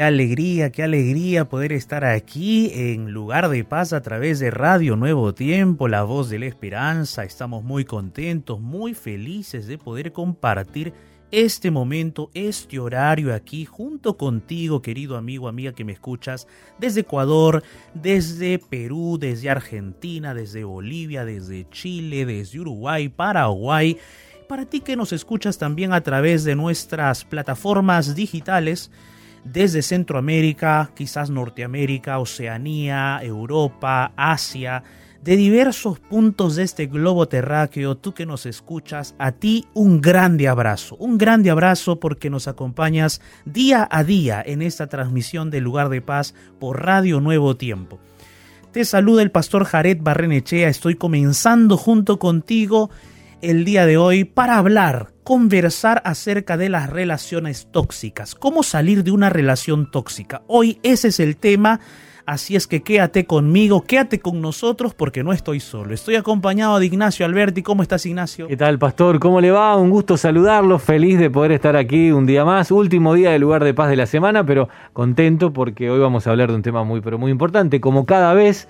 Qué alegría, qué alegría poder estar aquí en lugar de paz a través de Radio Nuevo Tiempo, la voz de la esperanza. Estamos muy contentos, muy felices de poder compartir este momento, este horario aquí junto contigo, querido amigo, amiga que me escuchas desde Ecuador, desde Perú, desde Argentina, desde Bolivia, desde Chile, desde Uruguay, Paraguay. Para ti que nos escuchas también a través de nuestras plataformas digitales, desde Centroamérica, quizás Norteamérica, Oceanía, Europa, Asia, de diversos puntos de este globo terráqueo, tú que nos escuchas, a ti un grande abrazo, un grande abrazo porque nos acompañas día a día en esta transmisión del lugar de paz por Radio Nuevo Tiempo. Te saluda el pastor Jared Barrenechea, estoy comenzando junto contigo el día de hoy para hablar, conversar acerca de las relaciones tóxicas, cómo salir de una relación tóxica. Hoy ese es el tema, así es que quédate conmigo, quédate con nosotros porque no estoy solo. Estoy acompañado de Ignacio Alberti. ¿Cómo estás, Ignacio? ¿Qué tal, pastor? ¿Cómo le va? Un gusto saludarlo, feliz de poder estar aquí un día más, último día del lugar de paz de la semana, pero contento porque hoy vamos a hablar de un tema muy, pero muy importante, como cada vez.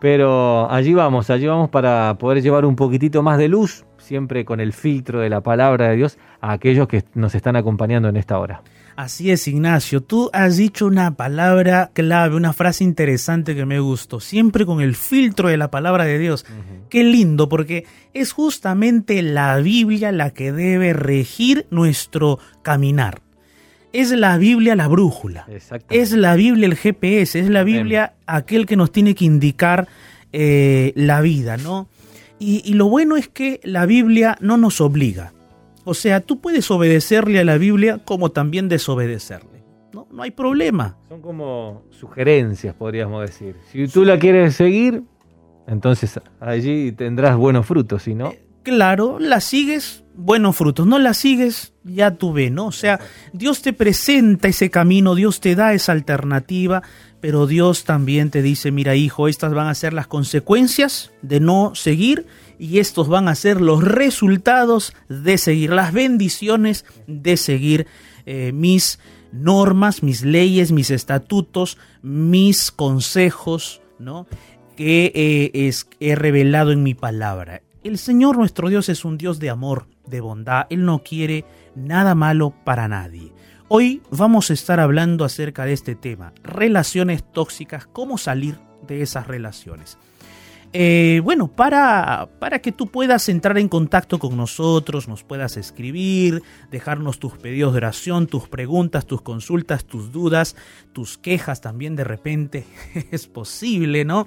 Pero allí vamos, allí vamos para poder llevar un poquitito más de luz, siempre con el filtro de la palabra de Dios, a aquellos que nos están acompañando en esta hora. Así es, Ignacio. Tú has dicho una palabra clave, una frase interesante que me gustó. Siempre con el filtro de la palabra de Dios. Qué lindo, porque es justamente la Biblia la que debe regir nuestro caminar. Es la Biblia la brújula. Es la Biblia el GPS. Es la Biblia aquel que nos tiene que indicar eh, la vida, ¿no? Y, lo bueno es que la Biblia no nos obliga. O sea, tú puedes obedecerle a la Biblia como también desobedecerle. No, no hay problema. Son como sugerencias, podríamos decir. Si tú la quieres seguir, entonces allí tendrás buenos frutos, si no... Eh, claro, la sigues, buenos frutos. No la sigues, ya tú ves, ¿no? O sea, Dios te presenta ese camino, Dios te da esa alternativa, pero Dios también te dice, mira hijo, estas van a ser las consecuencias de no seguir y estos van a ser los resultados de seguir, las bendiciones de seguir eh, mis normas, mis leyes, mis estatutos, mis consejos, ¿no? Que eh, es, he revelado en mi palabra. El Señor nuestro Dios es un Dios de amor, de bondad. Él no quiere nada malo para nadie. Hoy vamos a estar hablando acerca de este tema, relaciones tóxicas, cómo salir de esas relaciones. Eh, bueno, para, para que tú puedas entrar en contacto con nosotros, nos puedas escribir, dejarnos tus pedidos de oración, tus preguntas, tus consultas, tus dudas, tus quejas también de repente, es posible, ¿no?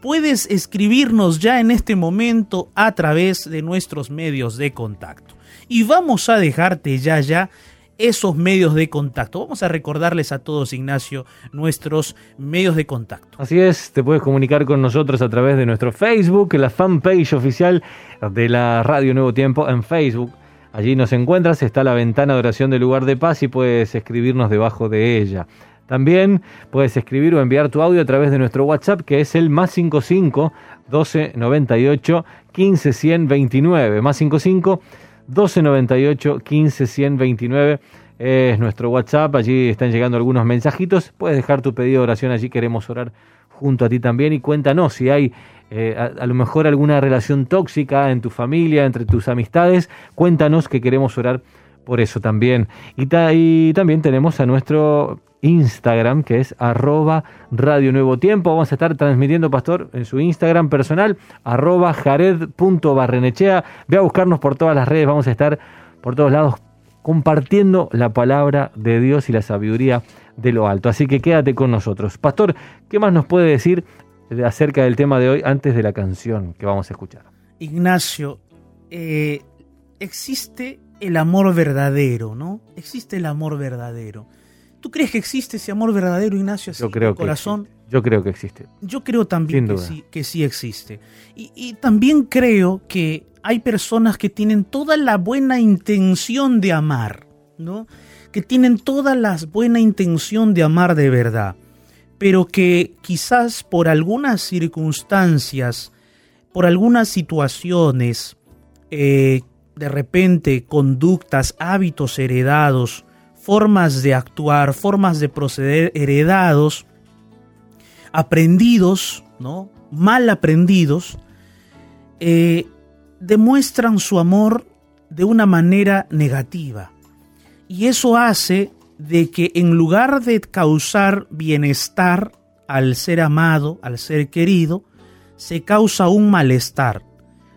Puedes escribirnos ya en este momento a través de nuestros medios de contacto. Y vamos a dejarte ya ya esos medios de contacto. Vamos a recordarles a todos, Ignacio, nuestros medios de contacto. Así es, te puedes comunicar con nosotros a través de nuestro Facebook, la fanpage oficial de la Radio Nuevo Tiempo en Facebook. Allí nos encuentras, está la ventana de oración del lugar de paz y puedes escribirnos debajo de ella. También puedes escribir o enviar tu audio a través de nuestro WhatsApp que es el más 55 12 98 15 100 29. Más 55 1298 15 129 es nuestro WhatsApp, allí están llegando algunos mensajitos, puedes dejar tu pedido de oración, allí queremos orar junto a ti también y cuéntanos si hay eh, a, lo mejor alguna relación tóxica en tu familia, entre tus amistades, cuéntanos que queremos orar por eso también. Y también tenemos a nuestro Instagram, que es arroba Radio Nuevo Tiempo. Vamos a estar transmitiendo, Pastor, en su Instagram personal, arroba jared.barrenechea. Ve a buscarnos por todas las redes, vamos a estar por todos lados compartiendo la palabra de Dios y la sabiduría de lo alto. Así que quédate con nosotros. Pastor, ¿qué más nos puede decir acerca del tema de hoy antes de la canción que vamos a escuchar? Ignacio, eh, existe el amor verdadero, ¿no? Existe el amor verdadero. ¿Tú crees que existe ese amor verdadero, Ignacio, yo creo corazón? yo creo que existe. Yo creo también que sí, que sí, existe. Y, también creo que hay personas que tienen toda la buena intención de amar, ¿no? Que tienen toda la buena intención de amar de verdad, pero que quizás por algunas circunstancias, por algunas situaciones, eh, de repente conductas, hábitos heredados, formas de actuar, formas de proceder heredados, aprendidos, ¿no? mal aprendidos, eh, demuestran su amor de una manera negativa. Y eso hace de que en lugar de causar bienestar al ser amado, al ser querido, se causa un malestar.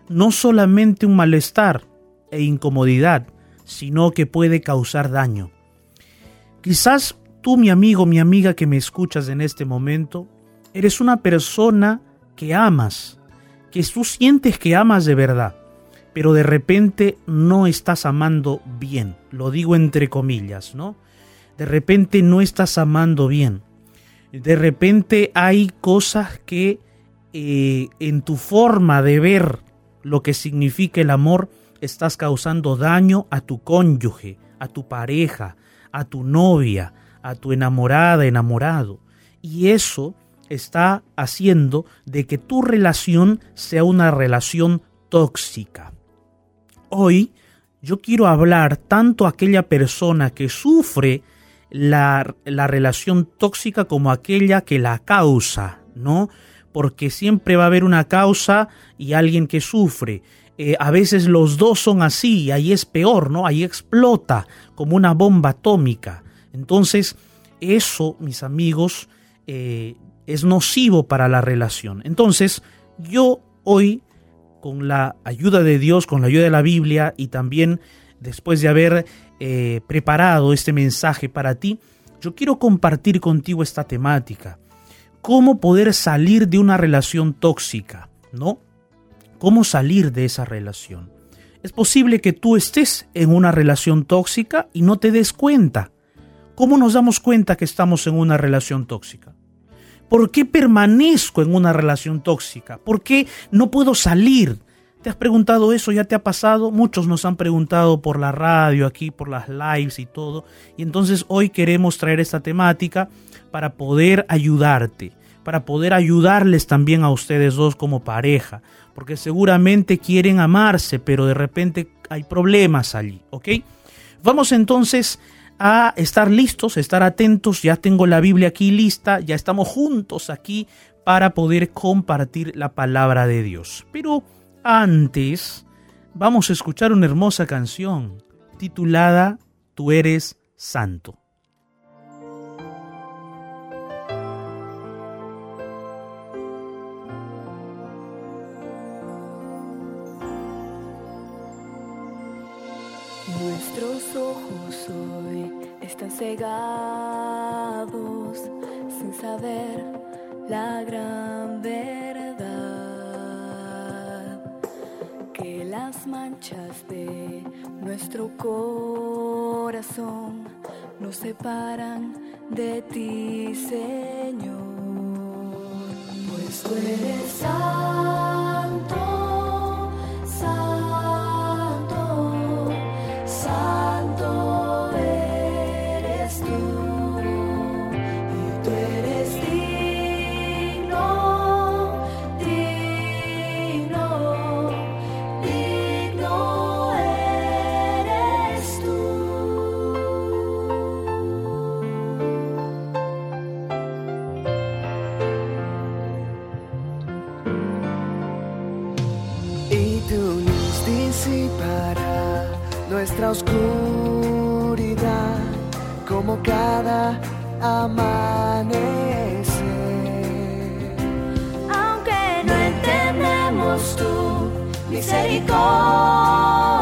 No solamente un malestar e incomodidad, sino que puede causar daño. Quizás tú, mi amigo, mi amiga que me escuchas en este momento, eres una persona que amas, que tú sientes que amas de verdad, pero de repente no estás amando bien. Lo digo entre comillas, ¿no? De repente no estás amando bien. De repente hay cosas que eh, en tu forma de ver lo que significa el amor estás causando daño a tu cónyuge, a tu pareja, a tu novia, a tu enamorada, enamorado. Y eso está haciendo de que tu relación sea una relación tóxica. Hoy yo quiero hablar tanto a aquella persona que sufre la, la, relación tóxica como aquella que la causa, ¿no? Porque siempre va a haber una causa y alguien que sufre. Eh, a veces los dos son así, y ahí es peor, ¿no? Ahí explota como una bomba atómica. Entonces, eso, mis amigos, eh, es nocivo para la relación. Entonces, yo hoy, con la ayuda de Dios, con la ayuda de la Biblia y también después de haber eh, preparado este mensaje para ti, yo quiero compartir contigo esta temática. Cómo poder salir de una relación tóxica, ¿no? Cómo salir de esa relación. Es posible que tú estés en una relación tóxica y no te des cuenta. ¿Cómo nos damos cuenta que estamos en una relación tóxica? ¿Por qué permanezco en una relación tóxica? ¿Por qué no puedo salir? ¿Te has preguntado eso? ¿Ya te ha pasado? Muchos nos han preguntado por la radio, aquí, por las lives y todo. Y entonces hoy queremos traer esta temática para poder ayudarte, para poder ayudarles también a ustedes dos como pareja, porque seguramente quieren amarse, pero de repente hay problemas allí, ¿ok? Vamos entonces a estar listos, estar atentos, ya tengo la Biblia aquí lista, ya estamos juntos aquí para poder compartir la palabra de Dios. Pero antes vamos a escuchar una hermosa canción titulada Tú eres santo. Manchas de nuestro corazón nos separan de ti, Señor. Pues tú eres nuestra oscuridad como cada amanecer. Aunque no entendemos tu misericordia.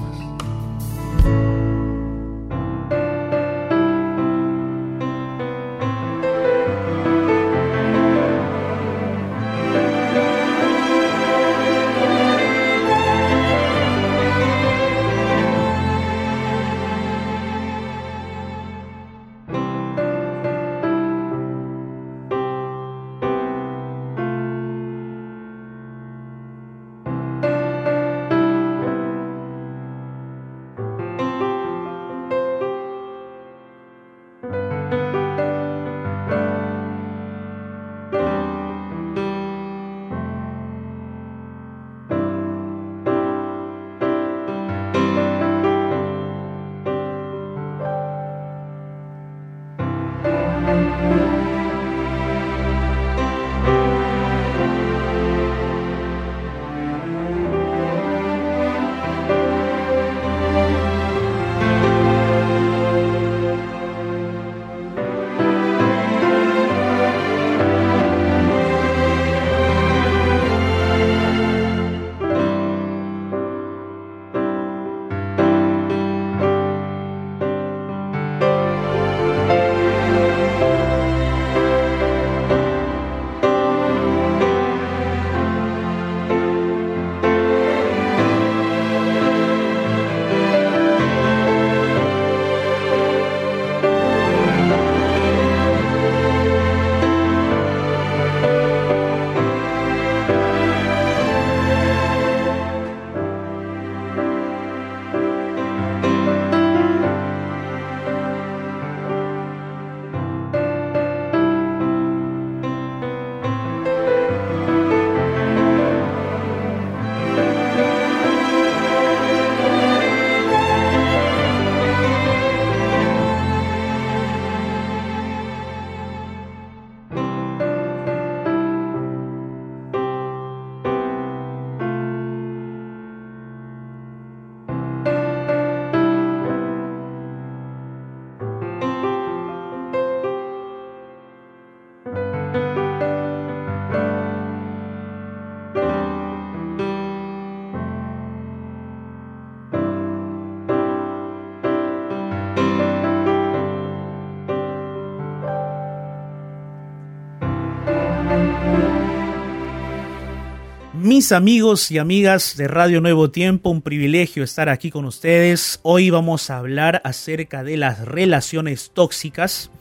Mis amigos y amigas de Radio Nuevo Tiempo, un privilegio estar aquí con ustedes. Hoy vamos a hablar acerca de las relaciones tóxicas.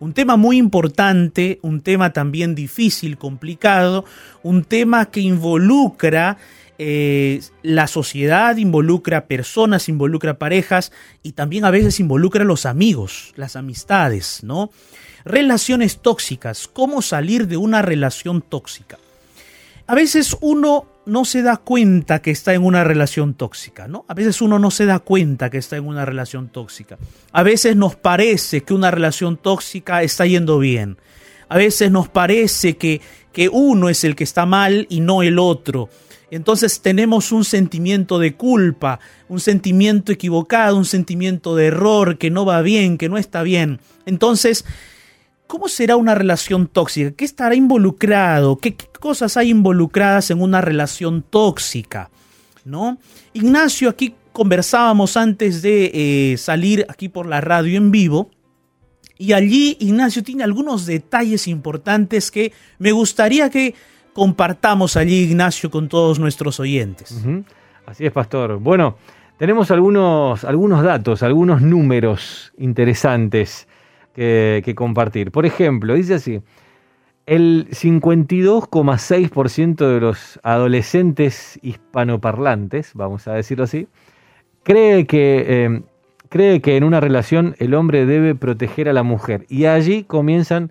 Un tema muy importante, un tema también difícil, complicado, un tema que involucra eh, la sociedad, involucra personas, involucra parejas y también a veces involucra a los amigos, las amistades, ¿no? Relaciones tóxicas, cómo salir de una relación tóxica. A veces uno no se da cuenta que está en una relación tóxica, ¿no? A veces uno no se da cuenta que está en una relación tóxica. A veces nos parece que una relación tóxica está yendo bien. A veces nos parece que, que uno es el que está mal y no el otro. Entonces tenemos un sentimiento de culpa, un sentimiento equivocado, un sentimiento de error, que no va bien, que no está bien. Entonces, ¿cómo será una relación tóxica? ¿Qué estará involucrado? ¿Qué, cosas hay involucradas en una relación tóxica? ¿No? Ignacio, aquí conversábamos antes de eh, salir aquí por la radio en vivo. Y allí Ignacio tiene algunos detalles importantes que me gustaría que compartamos allí, Ignacio, con todos nuestros oyentes. Así es, pastor. Bueno, tenemos algunos, algunos datos, algunos números interesantes que, compartir. Por ejemplo, dice así, el 52,6% de los adolescentes hispanoparlantes, vamos a decirlo así, cree que, eh, cree que en una relación el hombre debe proteger a la mujer. Y allí comienzan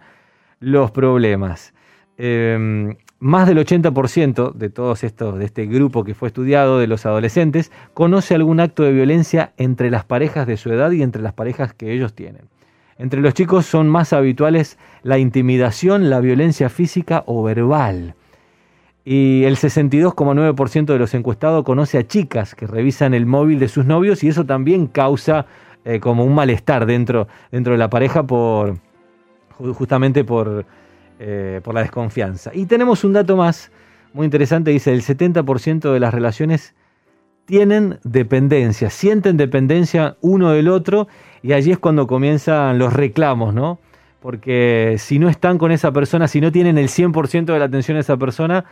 los problemas. Eh, más del 80% de todos estos, de este grupo que fue estudiado, de los adolescentes, conoce algún acto de violencia entre las parejas de su edad y entre las parejas que ellos tienen. Entre los chicos son más habituales la intimidación, la violencia física o verbal. Y el 62,9% de los encuestados conoce a chicas que revisan el móvil de sus novios y eso también causa eh, como un malestar dentro, dentro de la pareja por ju- justamente por, eh, por la desconfianza. Y tenemos un dato más muy interesante, dice el 70% de las relaciones tienen dependencia, sienten dependencia uno del otro y allí es cuando comienzan los reclamos, ¿no? Porque si no están con esa persona, si no tienen el 100% de la atención a esa persona,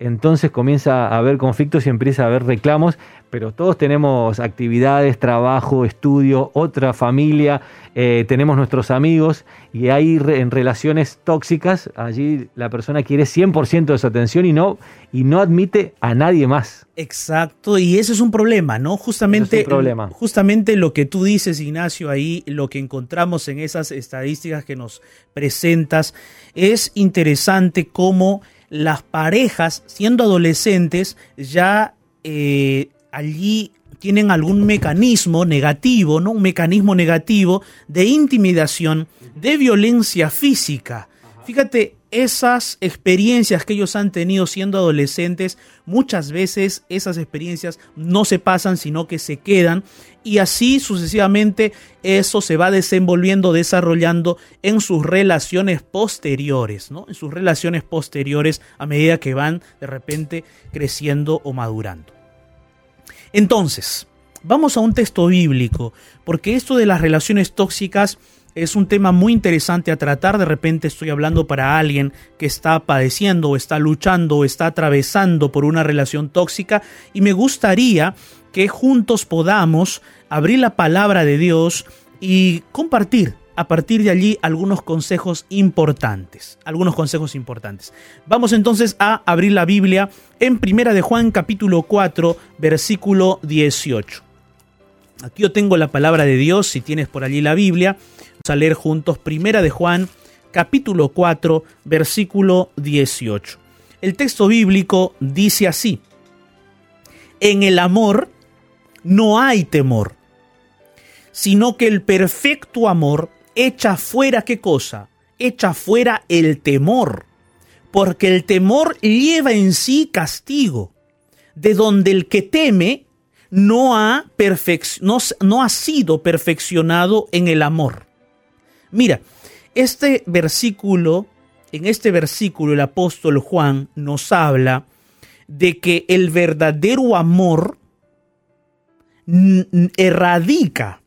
entonces comienza a haber conflictos y empieza a haber reclamos, pero todos tenemos actividades, trabajo, estudio, otra familia, eh, tenemos nuestros amigos y hay re- en relaciones tóxicas, allí la persona quiere 100% de su atención y no, y no admite a nadie más. Exacto, y ese es un problema, ¿no? Justamente, Eso es un problema. justamente lo que tú dices, Ignacio, ahí, lo que encontramos en esas estadísticas que nos presentas, es interesante cómo las parejas, siendo adolescentes, ya eh, allí tienen algún mecanismo negativo, ¿no? Un mecanismo negativo de intimidación, de violencia física. Fíjate, esas experiencias que ellos han tenido siendo adolescentes, muchas veces esas experiencias no se pasan, sino que se quedan y así sucesivamente eso se va desenvolviendo, desarrollando en sus relaciones posteriores, ¿no? En sus relaciones posteriores a medida que van de repente creciendo o madurando. Entonces, vamos a un texto bíblico, porque esto de las relaciones tóxicas es un tema muy interesante a tratar. De repente estoy hablando para alguien que está padeciendo o está luchando o está atravesando por una relación tóxica y me gustaría que juntos podamos abrir la palabra de Dios y compartir a partir de allí algunos consejos importantes, algunos consejos importantes. Vamos entonces a abrir la Biblia en Primera de Juan capítulo 4, versículo 18. Aquí yo tengo la palabra de Dios, si tienes por allí la Biblia, vamos a leer juntos Primera de Juan capítulo 4, versículo 18. El texto bíblico dice así: En el amor no hay temor, sino que el perfecto amor echa fuera qué cosa? Echa fuera el temor, porque el temor lleva en sí castigo, de donde el que teme no ha, no, no ha sido perfeccionado en el amor. Mira, este versículo, en este versículo el apóstol Juan nos habla de que el verdadero amor erradica,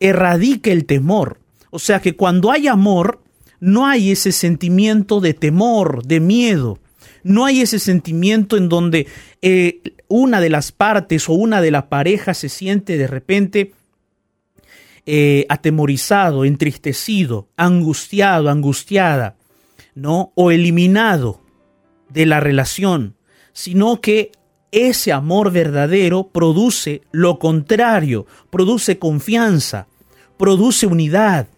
erradica el temor. O sea que cuando hay amor, no hay ese sentimiento de temor, de miedo. No hay ese sentimiento en donde eh, una de las partes o una de las parejas se siente de repente eh, atemorizado, entristecido, angustiado, angustiada, ¿no? O eliminado de la relación, sino que ese amor verdadero produce lo contrario, produce confianza, produce unidad,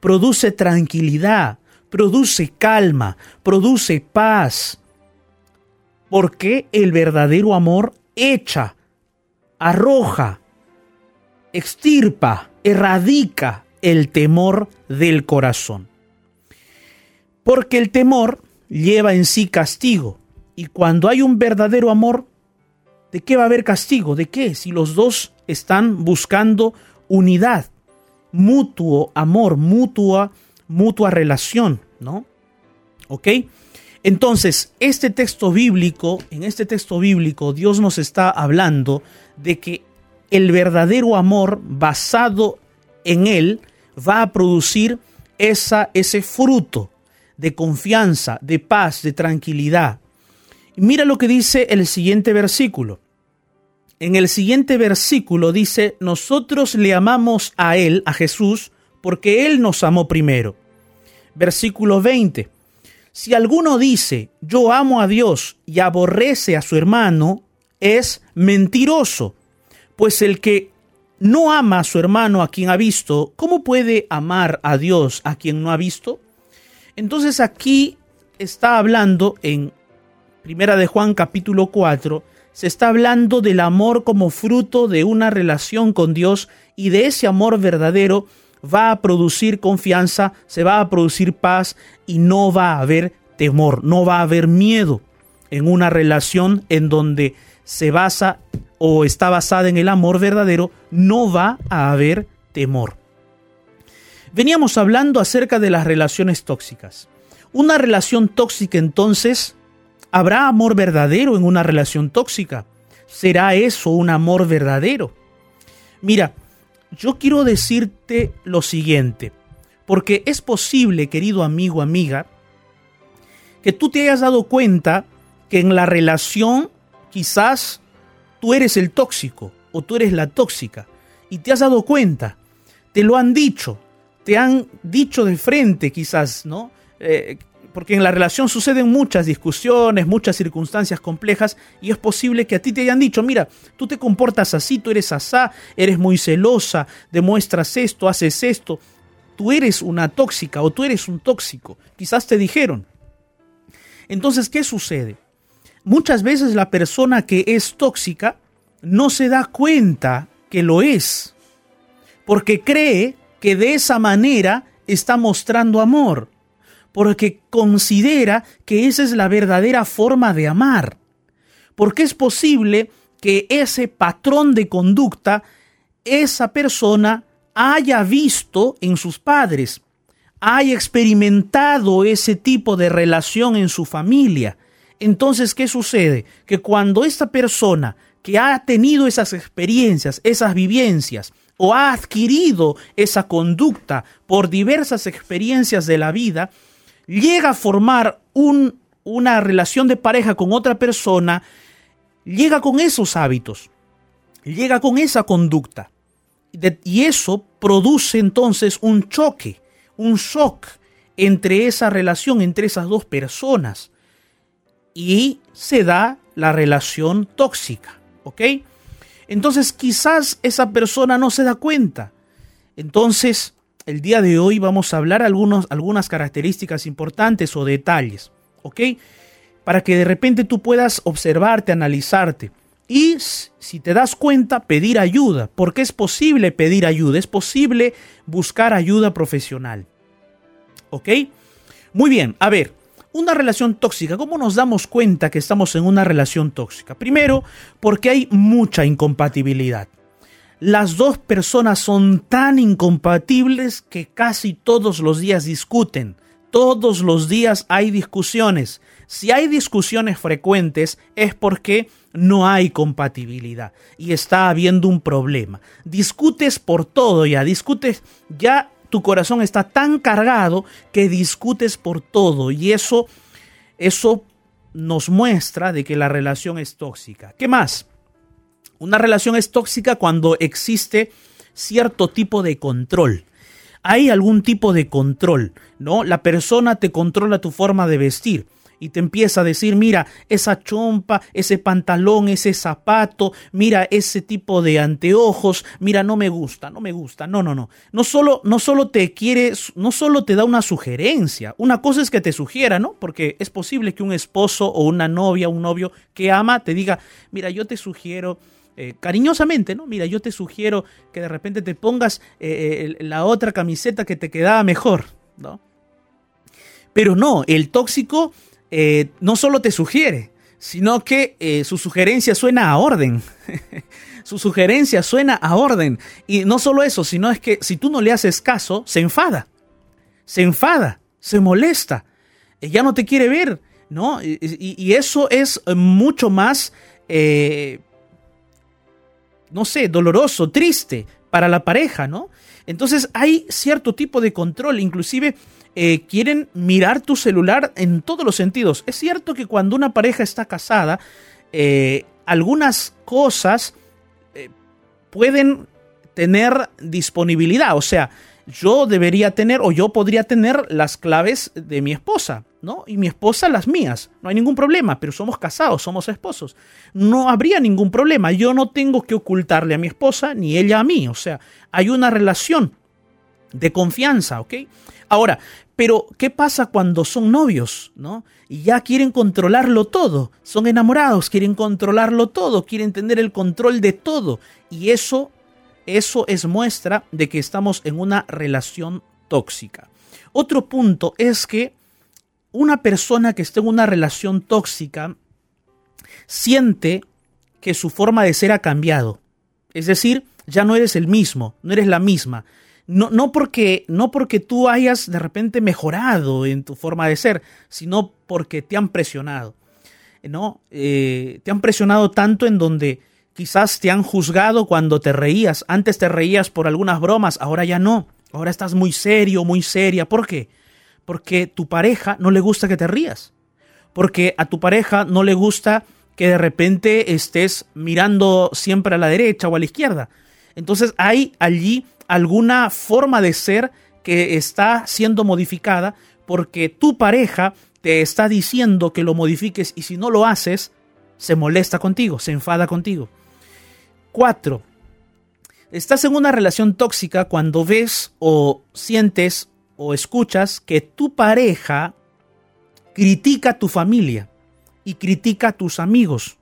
produce tranquilidad, produce calma, produce paz. Porque el verdadero amor echa, arroja, extirpa, erradica el temor del corazón. Porque el temor lleva en sí castigo. Y cuando hay un verdadero amor, ¿de qué va a haber castigo? ¿De qué? Si los dos están buscando unidad, mutuo amor, mutua, mutua relación, ¿no? ¿Ok? Entonces, este texto bíblico, en este texto bíblico, Dios nos está hablando de que el verdadero amor basado en él va a producir esa, ese fruto de confianza, de paz, de tranquilidad. Mira lo que dice el siguiente versículo. En el siguiente versículo dice, nosotros le amamos a Él, a Jesús, porque Él nos amó primero. Versículo 20. Si alguno dice, yo amo a Dios y aborrece a su hermano, es mentiroso, pues el que no ama a su hermano a quien ha visto, ¿cómo puede amar a Dios a quien no ha visto? Entonces aquí está hablando en Primera de Juan capítulo 4 se está hablando del amor como fruto de una relación con Dios y de ese amor verdadero va a producir confianza, se va a producir paz y no va a haber temor, no va a haber miedo en una relación en donde se basa o está basada en el amor verdadero, no va a haber temor. Veníamos hablando acerca de las relaciones tóxicas. Una relación tóxica entonces ¿Habrá amor verdadero en una relación tóxica? ¿Será eso un amor verdadero? Mira, yo quiero decirte lo siguiente, porque es posible, querido amigo, amiga, que tú te hayas dado cuenta que en la relación quizás tú eres el tóxico o tú eres la tóxica y te has dado cuenta, te lo han dicho, te han dicho de frente quizás, ¿no? Eh, porque en la relación suceden muchas discusiones, muchas circunstancias complejas y es posible que a ti te hayan dicho, mira, tú te comportas así, tú eres asá, eres muy celosa, demuestras esto, haces esto, tú eres una tóxica o tú eres un tóxico, quizás te dijeron. Entonces, ¿qué sucede? Muchas veces la persona que es tóxica no se da cuenta que lo es, porque cree que de esa manera está mostrando amor porque considera que esa es la verdadera forma de amar. Porque es posible que ese patrón de conducta esa persona haya visto en sus padres, haya experimentado ese tipo de relación en su familia. Entonces, ¿qué sucede? Que cuando esta persona que ha tenido esas experiencias, esas vivencias, o ha adquirido esa conducta por diversas experiencias de la vida, llega a formar una relación de pareja con otra persona, llega con esos hábitos, llega con esa conducta. y eso produce entonces un choque, un shock entre esa relación, entre esas dos personas. Y se da la relación tóxica, ¿ok? Entonces quizás esa persona no se da cuenta. Entonces el día de hoy vamos a hablar algunos, algunas características importantes o detalles, ¿ok? Para que de repente tú puedas observarte, analizarte. Y si te das cuenta, pedir ayuda, porque es posible pedir ayuda, es posible buscar ayuda profesional. ¿Ok? Muy bien, a ver, una relación tóxica, ¿cómo nos damos cuenta que estamos en una relación tóxica? Primero, porque hay mucha incompatibilidad las dos personas son tan incompatibles que casi todos los días discuten. Todos los días hay discusiones. Si hay discusiones frecuentes es porque no hay compatibilidad y está habiendo un problema. Discutes por todo ya, discutes ya tu corazón está tan cargado que discutes por todo y eso eso nos muestra de que la relación es tóxica. ¿Qué más? Una relación es tóxica cuando existe cierto tipo de control. Hay algún tipo de control, ¿no? La persona te controla tu forma de vestir y te empieza a decir, mira, esa chompa, ese pantalón, ese zapato, mira ese tipo de anteojos, mira, no me gusta, no me gusta. No, no, no. No solo, no solo te quiere, no solo te da una sugerencia. Una cosa es que te sugiera, ¿no? Porque es posible que un esposo o una novia, un novio que ama, te diga, mira, yo te sugiero eh, cariñosamente, ¿no? Mira, yo te sugiero que de repente te pongas eh, eh, la otra camiseta que te quedaba mejor, ¿no? Pero no, el tóxico no solo te sugiere, sino que su sugerencia suena a orden. su sugerencia suena a orden. Y no solo eso, sino es que si tú no le haces caso, se enfada. Se enfada, se molesta. ya no te quiere ver, ¿no? Y, eso es mucho más no sé, doloroso, triste para la pareja, ¿no? Entonces hay cierto tipo de control, inclusive eh, quieren mirar tu celular en todos los sentidos. Es cierto que cuando una pareja está casada, eh, algunas cosas eh, pueden tener disponibilidad, o sea, yo debería tener o yo podría tener las claves de mi esposa, ¿no? Y mi esposa las mías. No hay ningún problema, pero somos casados, somos esposos. No habría ningún problema. Yo no tengo que ocultarle a mi esposa ni ella a mí. O sea, hay una relación de confianza, ¿ok? Ahora, pero ¿qué pasa cuando son novios, ¿no? Y ya quieren controlarlo todo, son enamorados, quieren controlarlo todo, quieren tener el control de todo. Y eso eso es muestra de que estamos en una relación tóxica. Otro punto es que una persona que esté en una relación tóxica siente que su forma de ser ha cambiado. Es decir, ya no eres el mismo, no eres la misma. No, no, porque, no porque tú hayas de repente mejorado en tu forma de ser, sino porque te han presionado. ¿no? Eh, te han presionado tanto en donde Quizás te han juzgado cuando te reías. Antes te reías por algunas bromas, ahora ya no. Ahora estás muy serio, muy seria. ¿Por qué? Porque tu pareja no le gusta que te rías. Porque a tu pareja no le gusta que de repente estés mirando siempre a la derecha o a la izquierda. Entonces hay allí alguna forma de ser que está siendo modificada porque tu pareja te está diciendo que lo modifiques y si no lo haces, se molesta contigo, se enfada contigo. 4. Estás en una relación tóxica cuando ves o sientes o escuchas que tu pareja critica a tu familia y critica a tus amigos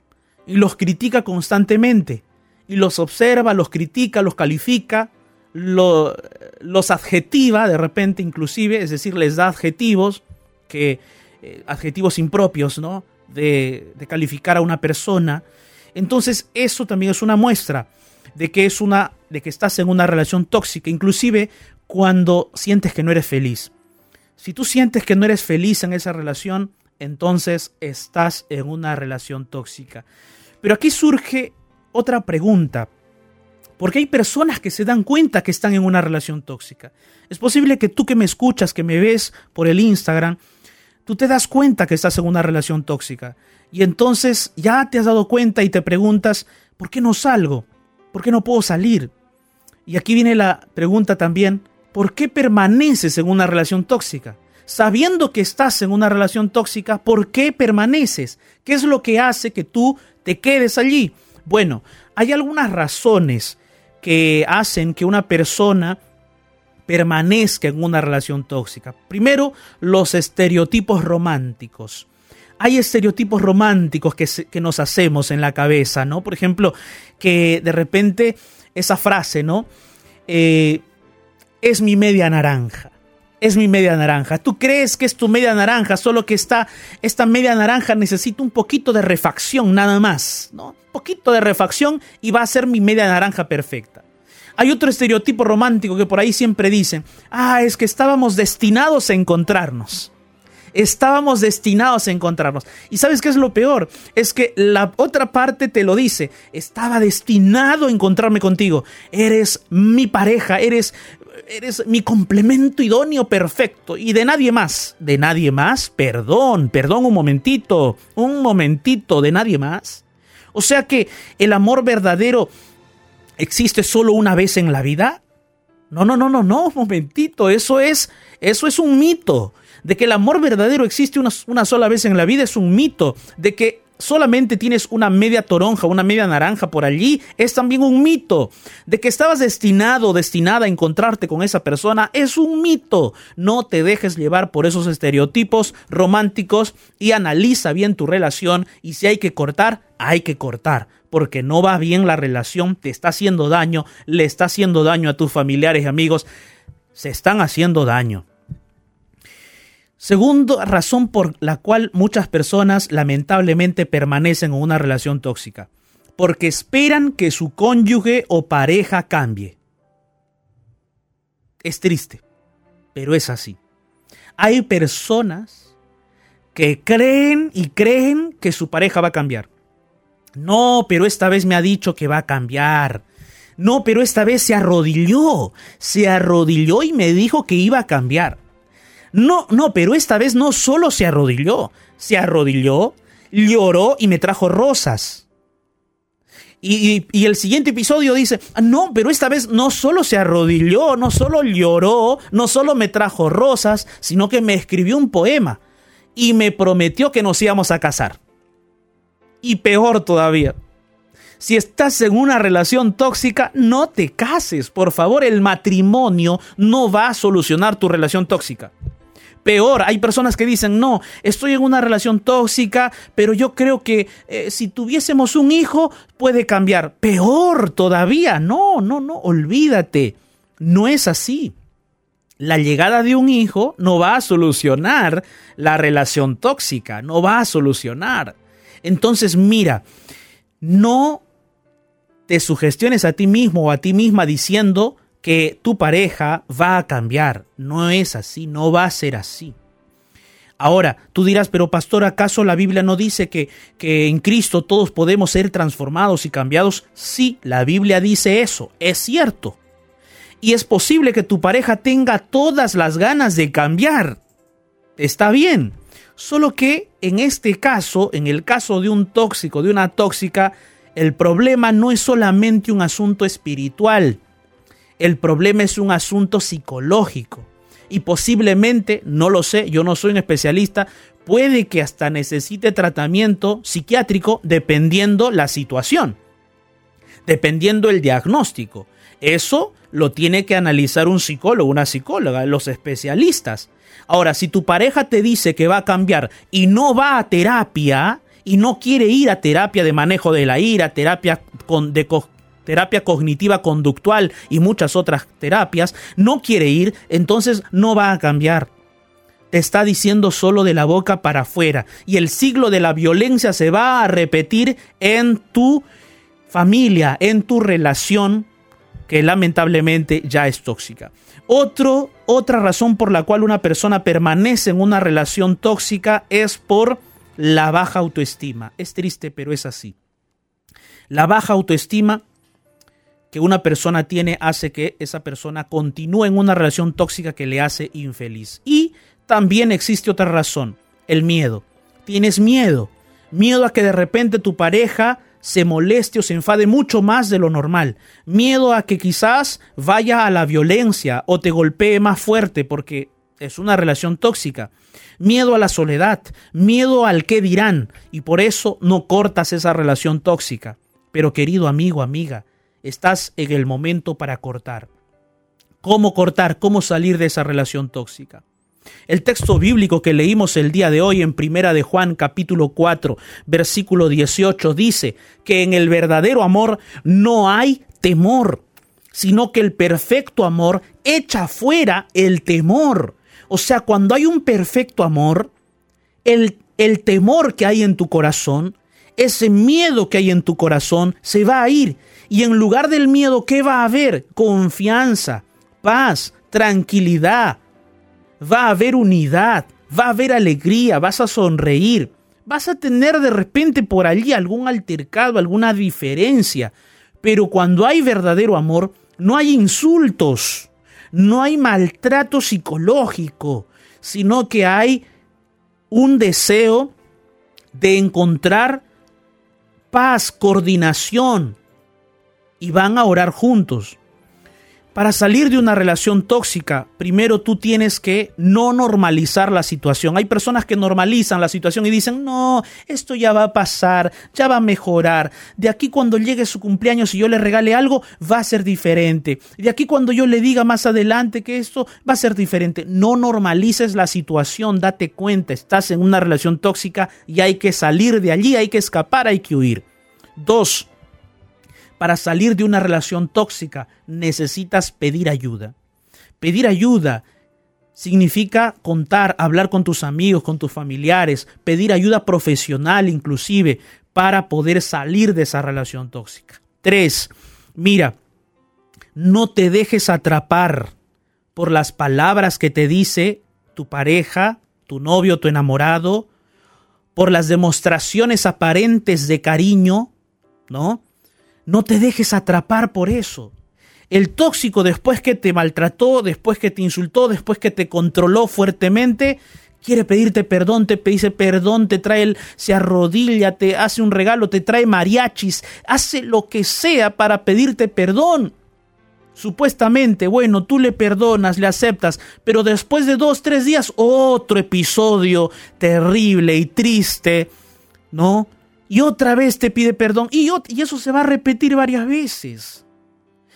y los critica constantemente y los observa, los critica, los califica, los adjetiva de repente inclusive, es decir, les da adjetivos que eh, adjetivos impropios, ¿no? De, de calificar a una persona entonces, eso también es una muestra de que es una de que estás en una relación tóxica, inclusive cuando sientes que no eres feliz. Si tú sientes que no eres feliz en esa relación, entonces estás en una relación tóxica. Pero aquí surge otra pregunta. Porque hay personas que se dan cuenta que están en una relación tóxica. Es posible que tú que me escuchas, que me ves por el Instagram, tú te das cuenta que estás en una relación tóxica. Y entonces ya te has dado cuenta y te preguntas, ¿por qué no salgo? ¿Por qué no puedo salir? Y aquí viene la pregunta también, ¿por qué permaneces en una relación tóxica? Sabiendo que estás en una relación tóxica, ¿por qué permaneces? ¿Qué es lo que hace que tú te quedes allí? Bueno, hay algunas razones que hacen que una persona permanezca en una relación tóxica. Primero, los estereotipos románticos. Hay estereotipos románticos que, nos hacemos en la cabeza, ¿no? Por ejemplo, que de repente esa frase, ¿no? Eh, es mi media naranja. Es mi media naranja. Tú crees que es tu media naranja, solo que esta, media naranja necesita un poquito de refacción, nada más, ¿no? Un poquito de refacción y va a ser mi media naranja perfecta. Hay otro estereotipo romántico que por ahí siempre dicen, ah, es que estábamos destinados a encontrarnos. Estábamos destinados a encontrarnos. ¿Y sabes qué es lo peor? Es que la otra parte te lo dice. Estaba destinado a encontrarme contigo. Eres mi pareja, eres eres mi complemento idóneo perfecto y de nadie más, de nadie más, perdón, perdón un momentito, un momentito, de nadie más. O sea que el amor verdadero existe solo una vez en la vida. No, no, no, no, no, un momentito, eso es, eso es un mito. De que el amor verdadero existe una, una sola vez en la vida es un mito. De que solamente tienes una media toronja, una media naranja por allí, es también un mito. De que estabas destinado destinada a encontrarte con esa persona, es un mito. No te dejes llevar por esos estereotipos románticos y analiza bien tu relación y si hay que cortar, hay que cortar. Porque no va bien la relación, te está haciendo daño, le está haciendo daño a tus familiares y amigos, se están haciendo daño. Segunda razón por la cual muchas personas lamentablemente permanecen en una relación tóxica. Porque esperan que su cónyuge o pareja cambie. Es triste, pero es así. Hay personas que creen y creen que su pareja va a cambiar. No, pero esta vez me ha dicho que va a cambiar. No, pero esta vez se arrodilló. Se arrodilló y me dijo que iba a cambiar. No, no, pero esta vez no solo se arrodilló, se arrodilló, lloró y me trajo rosas. Y, el siguiente episodio dice, no, pero esta vez no solo se arrodilló, no solo lloró, no solo me trajo rosas, sino que me escribió un poema y me prometió que nos íbamos a casar. Y peor todavía, si estás en una relación tóxica, no te cases. Por favor, el matrimonio no va a solucionar tu relación tóxica. Peor, hay personas que dicen, no, estoy en una relación tóxica, pero yo creo que eh, si tuviésemos un hijo puede cambiar. Peor todavía, no, no, no, olvídate, no es así. La llegada de un hijo no va a solucionar la relación tóxica, no va a solucionar. Entonces, mira, no te sugestiones a ti mismo o a ti misma diciendo, que tu pareja va a cambiar. No es así, no va a ser así. Ahora, tú dirás, pero pastor, ¿acaso la Biblia no dice que, que en Cristo todos podemos ser transformados y cambiados? Sí, la Biblia dice eso, es cierto. Y es posible que tu pareja tenga todas las ganas de cambiar. Está bien. Solo que en este caso, en el caso de un tóxico, de una tóxica, el problema no es solamente un asunto espiritual el problema es un asunto psicológico. Y posiblemente, no lo sé, yo no soy un especialista, puede que hasta necesite tratamiento psiquiátrico dependiendo la situación, dependiendo el diagnóstico. Eso lo tiene que analizar un psicólogo, una psicóloga, los especialistas. Ahora, si tu pareja te dice que va a cambiar y no va a terapia y no quiere ir a terapia de manejo de la ira, terapia con, de, terapia cognitiva conductual y muchas otras terapias, no quiere ir, entonces no va a cambiar. Te está diciendo solo de la boca para afuera. Y el siglo de la violencia se va a repetir en tu familia, en tu relación, que lamentablemente ya es tóxica. Otro, otra razón por la cual una persona permanece en una relación tóxica es por la baja autoestima. Es triste, pero es así. La baja autoestima que una persona tiene hace que esa persona continúe en una relación tóxica que le hace infeliz. Y también existe otra razón, el miedo. Tienes miedo, miedo a que de repente tu pareja se moleste o se enfade mucho más de lo normal. Miedo a que quizás vaya a la violencia o te golpee más fuerte porque es una relación tóxica. Miedo a la soledad, miedo al qué dirán y por eso no cortas esa relación tóxica. Pero querido amigo, amiga, estás en el momento para cortar. ¿Cómo cortar? ¿Cómo salir de esa relación tóxica? El texto bíblico que leímos el día de hoy en Primera de Juan capítulo 4, versículo 18 dice que en el verdadero amor no hay temor, sino que el perfecto amor echa fuera el temor. O sea, cuando hay un perfecto amor, el, el temor que hay en tu corazón, ese miedo que hay en tu corazón se va a ir y en lugar del miedo, ¿qué va a haber? Confianza, paz, tranquilidad. Va a haber unidad, va a haber alegría, vas a sonreír. Vas a tener de repente por allí algún altercado, alguna diferencia. Pero cuando hay verdadero amor, no hay insultos, no hay maltrato psicológico, sino que hay un deseo de encontrar paz, coordinación, y van a orar juntos. Para salir de una relación tóxica, primero tú tienes que no normalizar la situación. Hay personas que normalizan la situación y dicen, no, esto ya va a pasar, ya va a mejorar. De aquí cuando llegue su cumpleaños y yo le regale algo, va a ser diferente. De aquí cuando yo le diga más adelante que esto va a ser diferente. No normalices la situación, date cuenta, estás en una relación tóxica y hay que salir de allí, hay que escapar, hay que huir. Dos, para salir de una relación tóxica necesitas pedir ayuda. Pedir ayuda significa contar, hablar con tus amigos, con tus familiares, pedir ayuda profesional inclusive para poder salir de esa relación tóxica. Tres, mira, no te dejes atrapar por las palabras que te dice tu pareja, tu novio, tu enamorado, por las demostraciones aparentes de cariño, ¿no? No te dejes atrapar por eso. El tóxico después que te maltrató, después que te insultó, después que te controló fuertemente, quiere pedirte perdón, te dice perdón, te trae el, se arrodilla, te hace un regalo, te trae mariachis, hace lo que sea para pedirte perdón. Supuestamente, bueno, tú le perdonas, le aceptas, pero después de dos, tres días, otro episodio terrible y triste, ¿no? Y otra vez te pide perdón y, y eso se va a repetir varias veces.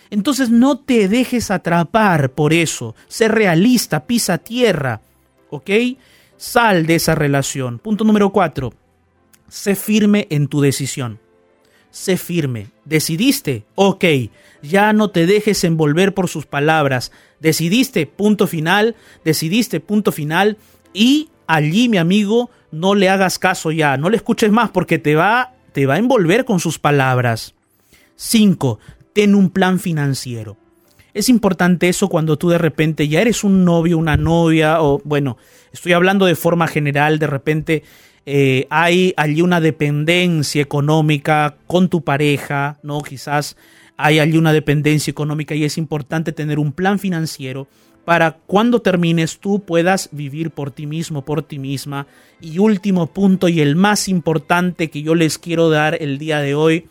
Entonces no te dejes atrapar por eso. Sé realista, pisa tierra. ¿Ok? Sal de esa relación. Punto número cuatro. Sé firme en tu decisión. Sé firme. ¿Decidiste? Ok. Ya no te dejes envolver por sus palabras. Decidiste, punto final. Decidiste, punto final. Y allí, mi amigo, no le hagas caso ya, no le escuches más porque te va, te va a envolver con sus palabras. 5. Ten un plan financiero. Es importante eso cuando tú de repente ya eres un novio, una novia, o bueno, estoy hablando de forma general, de repente eh, hay allí una dependencia económica con tu pareja, ¿no? Quizás hay allí una dependencia económica y es importante tener un plan financiero para cuando termines tú puedas vivir por ti mismo, por ti misma. Y último punto y el más importante que yo les quiero dar el día de hoy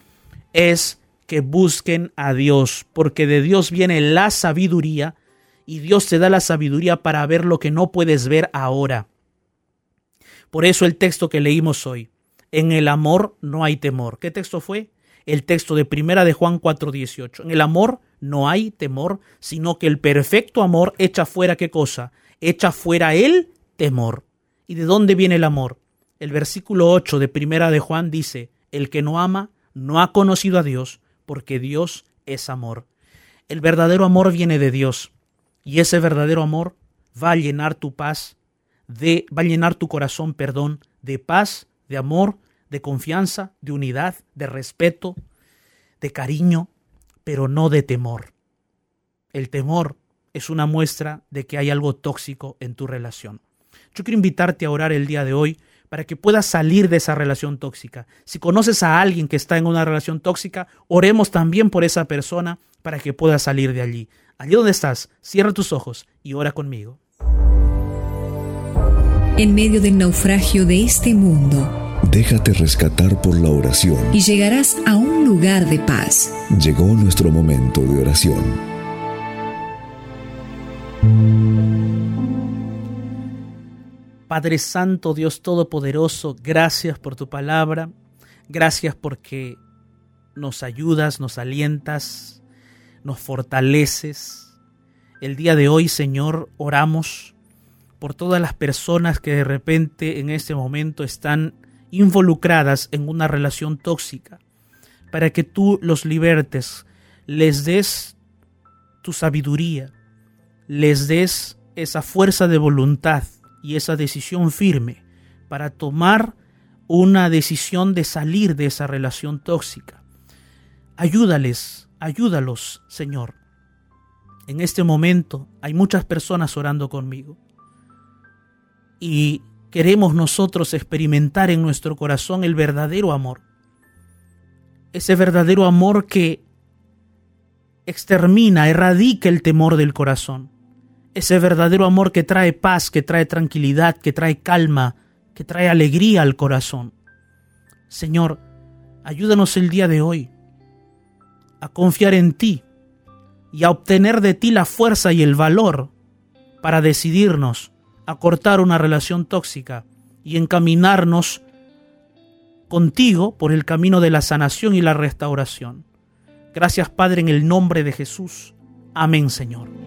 es que busquen a Dios, porque de Dios viene la sabiduría y Dios te da la sabiduría para ver lo que no puedes ver ahora. Por eso el texto que leímos hoy, en el amor no hay temor. ¿Qué texto fue? El texto de Primera de Juan 4:18. En el amor no hay temor, sino que el perfecto amor echa fuera qué cosa? Echa fuera el temor. ¿Y de dónde viene el amor? El versículo 8 de Primera de Juan dice, el que no ama no ha conocido a Dios, porque Dios es amor. El verdadero amor viene de Dios, y ese verdadero amor va a llenar tu paz, de va a llenar tu corazón, perdón, de paz, de amor, de confianza, de unidad, de respeto, de cariño, pero no de temor. El temor es una muestra de que hay algo tóxico en tu relación. Yo quiero invitarte a orar el día de hoy para que puedas salir de esa relación tóxica. Si conoces a alguien que está en una relación tóxica, oremos también por esa persona para que pueda salir de allí. Allí donde estás, cierra tus ojos y ora conmigo. En medio del naufragio de este mundo, Déjate rescatar por la oración. y llegarás a un lugar de paz. Llegó nuestro momento de oración. Padre Santo, Dios Todopoderoso, gracias por tu palabra. Gracias porque nos ayudas, nos alientas, nos fortaleces. El día de hoy, Señor, oramos por todas las personas que de repente en este momento están involucradas en una relación tóxica, para que tú los libertes, les des tu sabiduría, les des esa fuerza de voluntad y esa decisión firme para tomar una decisión de salir de esa relación tóxica. Ayúdales, ayúdalos, Señor. En este momento hay muchas personas orando conmigo y queremos nosotros experimentar en nuestro corazón el verdadero amor. Ese verdadero amor que extermina, erradica el temor del corazón. ese verdadero amor que trae paz, que trae tranquilidad, que trae calma, que trae alegría al corazón. Señor, ayúdanos el día de hoy a confiar en ti y a obtener de ti la fuerza y el valor para decidirnos a cortar una relación tóxica y encaminarnos contigo por el camino de la sanación y la restauración. Gracias Padre en el nombre de Jesús. Amén Señor.